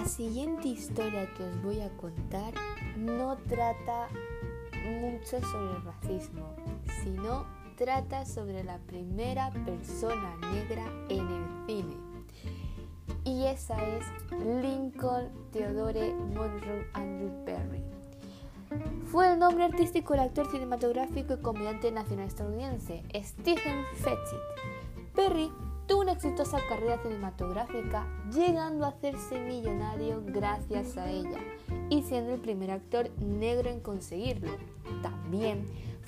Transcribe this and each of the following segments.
La siguiente historia que os voy a contar no trata mucho sobre el racismo, sino trata sobre la primera persona negra en el cine. Y esa es Lincoln Theodore Monroe Andrew Perry. Fue el nombre artístico del actor cinematográfico y comediante nacional estadounidense Stephen Fetchit. Perry tuvo una exitosa carrera cinematográfica, llegando a hacerse millonario gracias a ella y siendo el primer actor negro en conseguirlo. También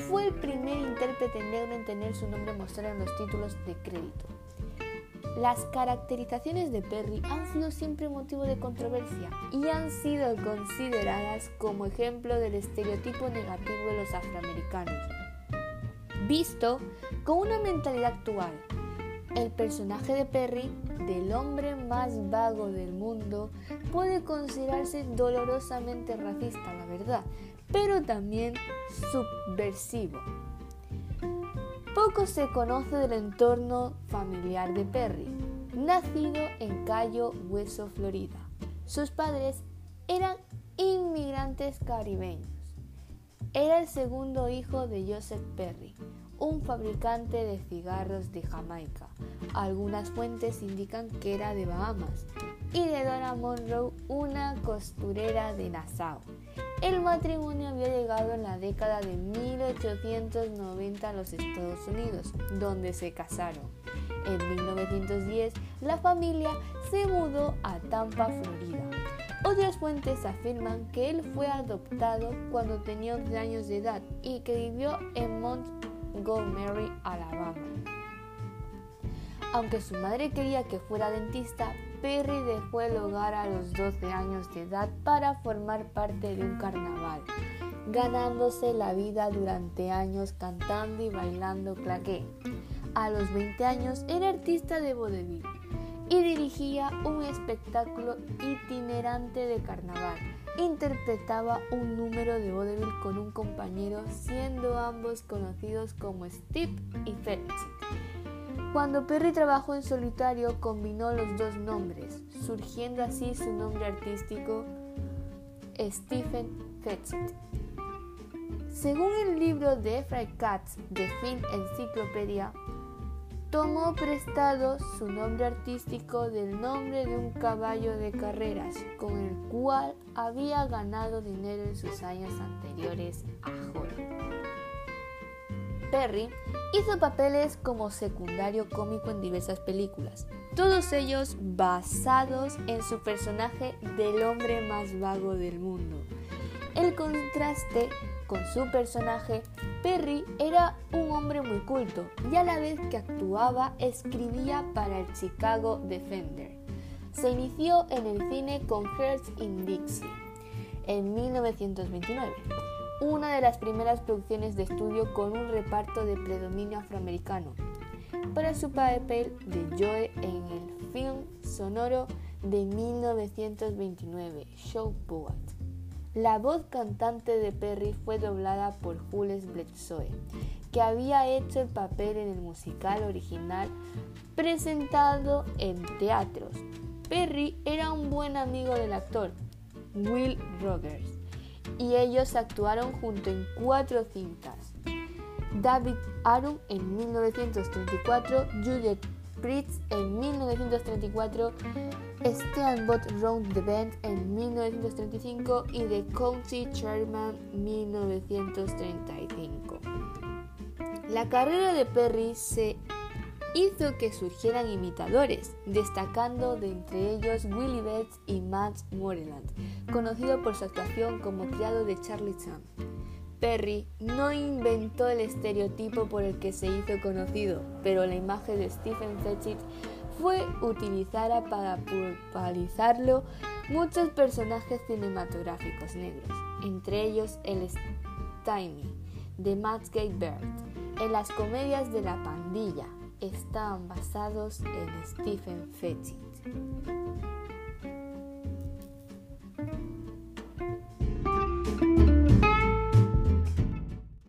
fue el primer intérprete negro en tener su nombre mostrado en los títulos de crédito. Las caracterizaciones de Perry han sido siempre motivo de controversia y han sido consideradas como ejemplo del estereotipo negativo de los afroamericanos, visto con una mentalidad actual el personaje de Perry, del hombre más vago del mundo, puede considerarse dolorosamente racista, la verdad, pero también subversivo. Poco se conoce del entorno familiar de Perry, nacido en Cayo Hueso, Florida. Sus padres eran inmigrantes caribeños. Era el segundo hijo de Joseph Perry, un fabricante de cigarros de Jamaica. Algunas fuentes indican que era de Bahamas y de Donna Monroe, una costurera de Nassau. El matrimonio había llegado en la década de 1890 a los Estados Unidos, donde se casaron. En 1910, la familia se mudó a Tampa, Florida. Otras fuentes afirman que él fue adoptado cuando tenía 11 años de edad y que vivió en Mont Goldberry, Alabama. Aunque su madre quería que fuera dentista, Perry dejó el hogar a los 12 años de edad para formar parte de un carnaval, ganándose la vida durante años cantando y bailando claqué. A los 20 años era artista de vodevil y dirigía un espectáculo itinerante de carnaval interpretaba un número de vodevil con un compañero, siendo ambos conocidos como Steve y Fetchit. Cuando Perry trabajó en solitario, combinó los dos nombres, surgiendo así su nombre artístico Stephen Fetchit. Según el libro de Efraín Katz de Film Encyclopedia, tomó prestado su nombre artístico del nombre de un caballo de carreras con el cual había ganado dinero en sus años anteriores a Hollywood. Perry hizo papeles como secundario cómico en diversas películas, todos ellos basados en su personaje del hombre más vago del mundo. El contraste con su personaje Perry era un hombre muy culto y a la vez que actuaba escribía para el Chicago Defender. Se inició en el cine con Hearts in Dixie en 1929, una de las primeras producciones de estudio con un reparto de predominio afroamericano, para su papel de Joe en el film sonoro de 1929, Show Boat. La voz cantante de Perry fue doblada por Jules Bledsoe, que había hecho el papel en el musical original presentado en teatros. Perry era un buen amigo del actor, Will Rogers, y ellos actuaron junto en cuatro cintas. David Arum en 1934, Juliet Pritz en 1934, Steamboat Round the Bend en 1935 y The County Chairman 1935. La carrera de Perry se hizo que surgieran imitadores, destacando de entre ellos Willie Betts y Matt Moreland, conocido por su actuación como criado de Charlie Chan. Perry no inventó el estereotipo por el que se hizo conocido, pero la imagen de Stephen Fetchit fue utilizada para popularizarlo muchos personajes cinematográficos negros, entre ellos el Stymie de Matt Gay Bird. En las comedias de la pandilla estaban basados en Stephen Fetchit.